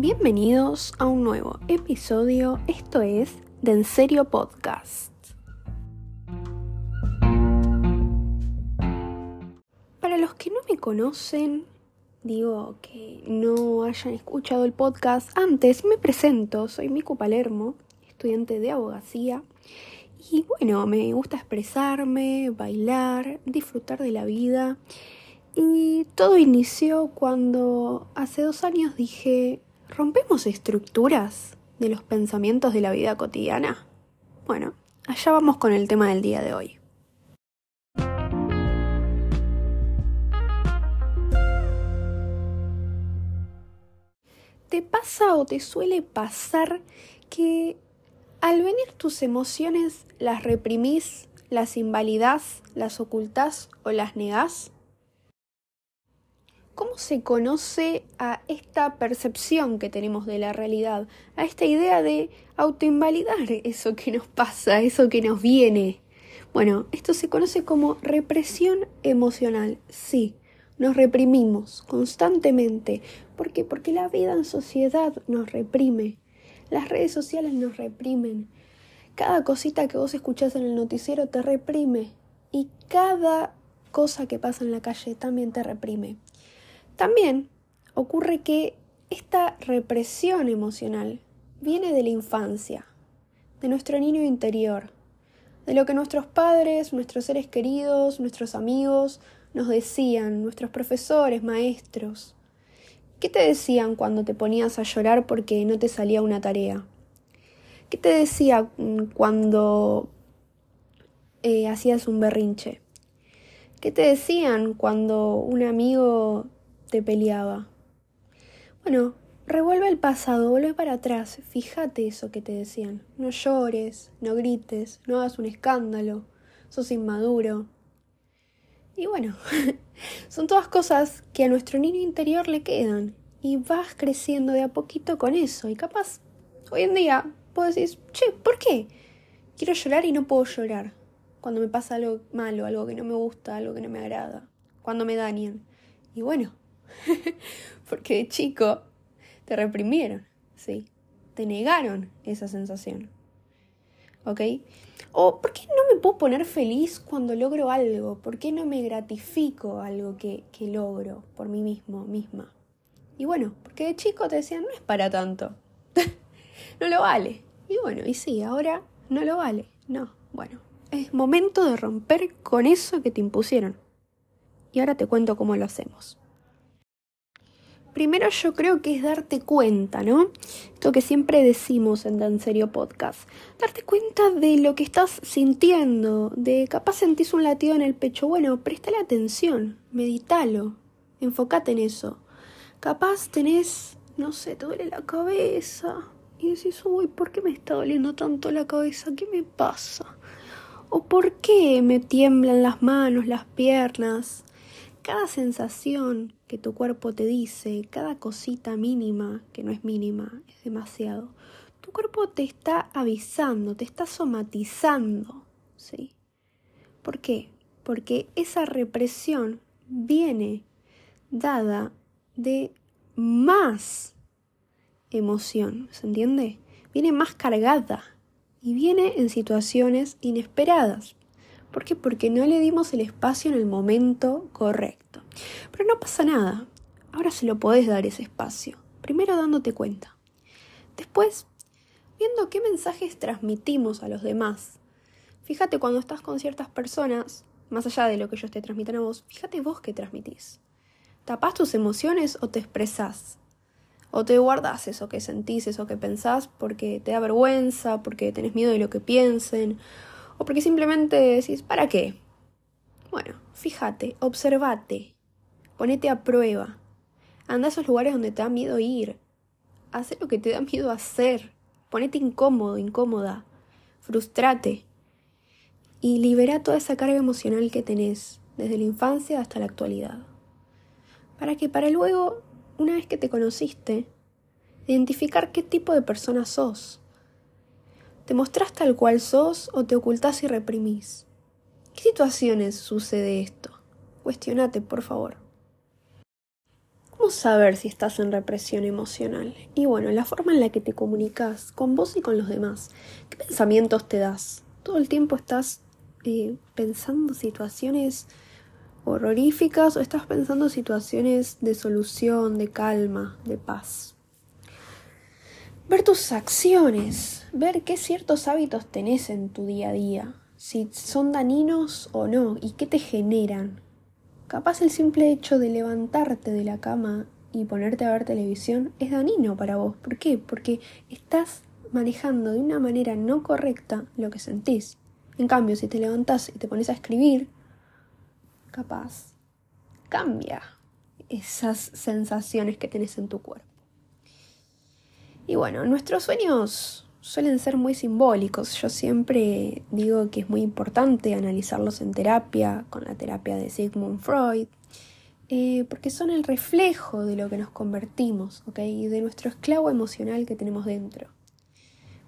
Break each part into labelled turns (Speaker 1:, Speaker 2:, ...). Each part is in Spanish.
Speaker 1: Bienvenidos a un nuevo episodio, esto es de En Serio Podcast. Para los que no me conocen, digo que no hayan escuchado el podcast antes, me presento, soy Miku Palermo, estudiante de abogacía. Y bueno, me gusta expresarme, bailar, disfrutar de la vida. Y todo inició cuando hace dos años dije, ¿rompemos estructuras de los pensamientos de la vida cotidiana? Bueno, allá vamos con el tema del día de hoy. ¿Te pasa o te suele pasar que al venir tus emociones las reprimís, las invalidás, las ocultás o las negás? ¿Cómo se conoce a esta percepción que tenemos de la realidad? A esta idea de autoinvalidar eso que nos pasa, eso que nos viene. Bueno, esto se conoce como represión emocional. Sí, nos reprimimos constantemente. ¿Por qué? Porque la vida en sociedad nos reprime. Las redes sociales nos reprimen. Cada cosita que vos escuchás en el noticiero te reprime. Y cada cosa que pasa en la calle también te reprime. También ocurre que esta represión emocional viene de la infancia, de nuestro niño interior, de lo que nuestros padres, nuestros seres queridos, nuestros amigos nos decían, nuestros profesores, maestros. ¿Qué te decían cuando te ponías a llorar porque no te salía una tarea? ¿Qué te decía cuando eh, hacías un berrinche? ¿Qué te decían cuando un amigo te peleaba. Bueno, revuelve el pasado, vuelve para atrás, fíjate eso que te decían. No llores, no grites, no hagas un escándalo, sos inmaduro. Y bueno, son todas cosas que a nuestro niño interior le quedan y vas creciendo de a poquito con eso. Y capaz, hoy en día, puedo decir, che, ¿por qué? Quiero llorar y no puedo llorar. Cuando me pasa algo malo, algo que no me gusta, algo que no me agrada, cuando me dañan. Y bueno, Porque de chico te reprimieron, ¿sí? Te negaron esa sensación. ¿Ok? O ¿por qué no me puedo poner feliz cuando logro algo? ¿Por qué no me gratifico algo que, que logro por mí mismo, misma? Y bueno, porque de chico te decían, no es para tanto. no lo vale. Y bueno, y sí, ahora no lo vale. No, bueno, es momento de romper con eso que te impusieron. Y ahora te cuento cómo lo hacemos primero yo creo que es darte cuenta, ¿no? Esto que siempre decimos en Dan Serio Podcast. Darte cuenta de lo que estás sintiendo, de capaz sentís un latido en el pecho. Bueno, prestale atención, meditalo, enfócate en eso. Capaz tenés, no sé, te duele la cabeza y decís, uy, ¿por qué me está doliendo tanto la cabeza? ¿Qué me pasa? ¿O por qué me tiemblan las manos, las piernas? Cada sensación que tu cuerpo te dice, cada cosita mínima, que no es mínima, es demasiado, tu cuerpo te está avisando, te está somatizando, ¿sí? ¿Por qué? Porque esa represión viene dada de más emoción, ¿se entiende? Viene más cargada y viene en situaciones inesperadas. ¿Por qué? Porque no le dimos el espacio en el momento correcto. Pero no pasa nada. Ahora se lo podés dar ese espacio. Primero dándote cuenta. Después, viendo qué mensajes transmitimos a los demás. Fíjate cuando estás con ciertas personas, más allá de lo que ellos te transmiten a vos, fíjate vos qué transmitís. ¿Tapás tus emociones o te expresás? ¿O te guardás eso que sentís, eso que pensás porque te da vergüenza, porque tenés miedo de lo que piensen, o porque simplemente decís, ¿para qué? Bueno, fíjate, observate, ponete a prueba. Anda a esos lugares donde te da miedo ir. Haz lo que te da miedo hacer. Ponete incómodo, incómoda. Frustrate. Y libera toda esa carga emocional que tenés, desde la infancia hasta la actualidad. Para que para luego, una vez que te conociste, identificar qué tipo de persona sos ¿Te mostrás tal cual sos o te ocultás y reprimís? ¿Qué situaciones sucede esto? Cuestionate, por favor. ¿Cómo ¿Cómo saber si estás en represión emocional? Y bueno, la forma en la que te comunicas con vos y con los demás. ¿Qué pensamientos te das? Todo el tiempo estás eh, pensando situaciones horroríficas o estás pensando situaciones de solución, de calma, de paz. Ver tus acciones, ver qué ciertos hábitos tenés en tu día a día, si son dañinos o no y qué te generan. Capaz el simple hecho de levantarte de la cama y ponerte a ver televisión es dañino para vos. ¿Por qué? Porque estás manejando de una manera no correcta lo que sentís. En cambio, si te levantás y te pones a escribir, capaz cambia esas sensaciones que tenés en tu cuerpo. Y bueno, nuestros sueños suelen ser muy simbólicos. Yo siempre digo que es muy importante analizarlos en terapia, con la terapia de Sigmund Freud, eh, porque son el reflejo de lo que nos convertimos, ¿ok? Y de nuestro esclavo emocional que tenemos dentro.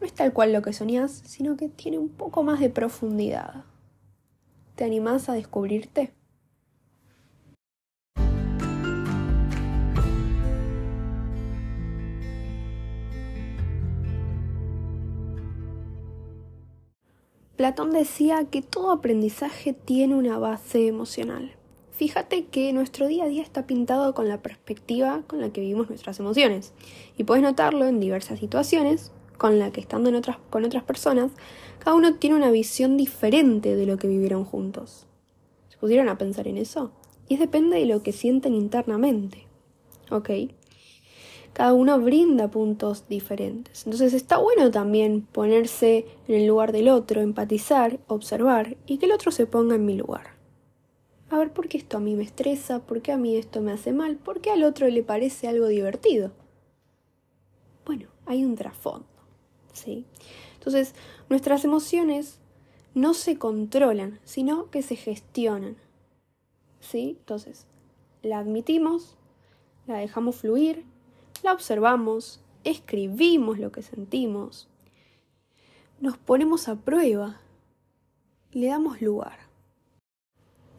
Speaker 1: No es tal cual lo que soñás, sino que tiene un poco más de profundidad. ¿Te animás a descubrirte? Platón decía que todo aprendizaje tiene una base emocional. Fíjate que nuestro día a día está pintado con la perspectiva con la que vivimos nuestras emociones. Y puedes notarlo en diversas situaciones con la que estando en otras, con otras personas, cada uno tiene una visión diferente de lo que vivieron juntos. ¿Se pusieron a pensar en eso? Y depende de lo que sienten internamente. ¿Ok? Cada uno brinda puntos diferentes. Entonces está bueno también ponerse en el lugar del otro, empatizar, observar y que el otro se ponga en mi lugar. A ver por qué esto a mí me estresa, por qué a mí esto me hace mal, por qué al otro le parece algo divertido. Bueno, hay un trasfondo, ¿sí? Entonces, nuestras emociones no se controlan, sino que se gestionan. ¿Sí? Entonces, la admitimos, la dejamos fluir, la observamos, escribimos lo que sentimos, nos ponemos a prueba, le damos lugar.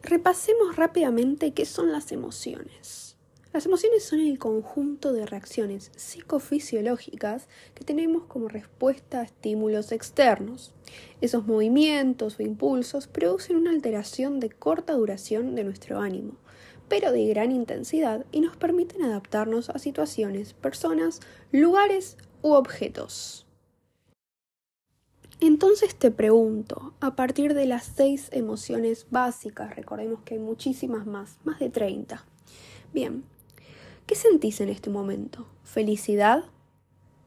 Speaker 1: Repasemos rápidamente qué son las emociones. Las emociones son el conjunto de reacciones psicofisiológicas que tenemos como respuesta a estímulos externos. Esos movimientos o impulsos producen una alteración de corta duración de nuestro ánimo, pero de gran intensidad y nos permiten adaptarnos a situaciones, personas, lugares u objetos. Entonces te pregunto, a partir de las seis emociones básicas, recordemos que hay muchísimas más, más de 30. Bien, ¿qué sentís en este momento? ¿Felicidad?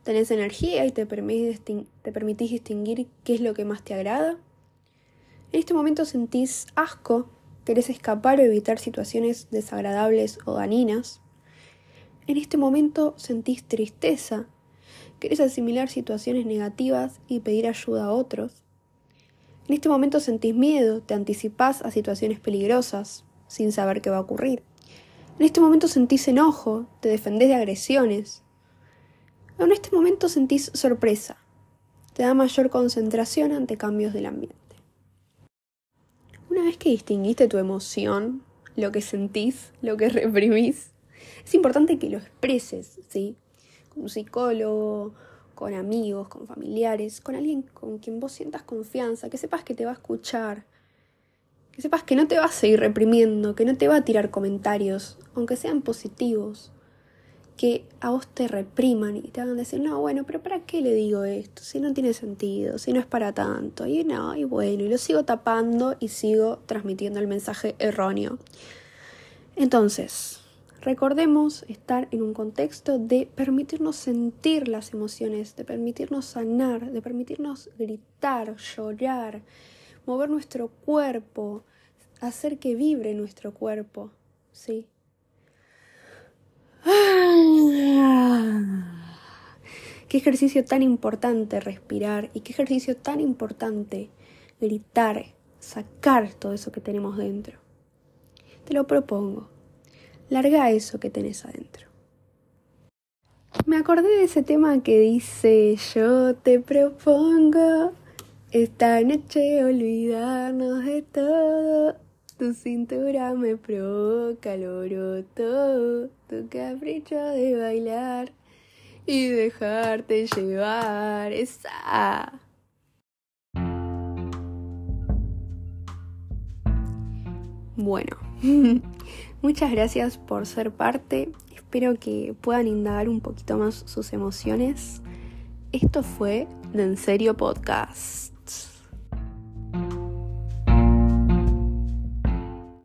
Speaker 1: ¿Tenés energía y te te permitís distinguir qué es lo que más te agrada? ¿En este momento sentís asco querés escapar o evitar situaciones desagradables o dañinas. En este momento sentís tristeza, querés asimilar situaciones negativas y pedir ayuda a otros. En este momento sentís miedo, te anticipás a situaciones peligrosas sin saber qué va a ocurrir. En este momento sentís enojo, te defendés de agresiones. En este momento sentís sorpresa, te da mayor concentración ante cambios del ambiente. Una vez que distinguiste tu emoción, lo que sentís, lo que reprimís, es importante que lo expreses, ¿sí? Con un psicólogo, con amigos, con familiares, con alguien con quien vos sientas confianza, que sepas que te va a escuchar, que sepas que no te va a seguir reprimiendo, que no te va a tirar comentarios, aunque sean positivos, que a vos te repriman y te hagan decir, no, bueno, pero ¿para qué le digo esto? Si no tiene sentido, si no es para tanto, y no, y bueno, y lo sigo tapando y sigo transmitiendo el mensaje erróneo. Entonces, recordemos estar en un contexto de permitirnos sentir las emociones, de permitirnos sanar, de permitirnos gritar, llorar, mover nuestro cuerpo, hacer que vibre nuestro cuerpo, ¿sí? Qué ejercicio tan importante respirar y qué ejercicio tan importante gritar, sacar todo eso que tenemos dentro. Te lo propongo. Larga eso que tenés adentro. Me acordé de ese tema que dice yo te propongo esta noche olvidarnos de todo. Tu cintura me provoca alboroto, tu capricho de bailar y dejarte llevar. Esa. Bueno, muchas gracias por ser parte. Espero que puedan indagar un poquito más sus emociones. Esto fue de En Serio Podcast.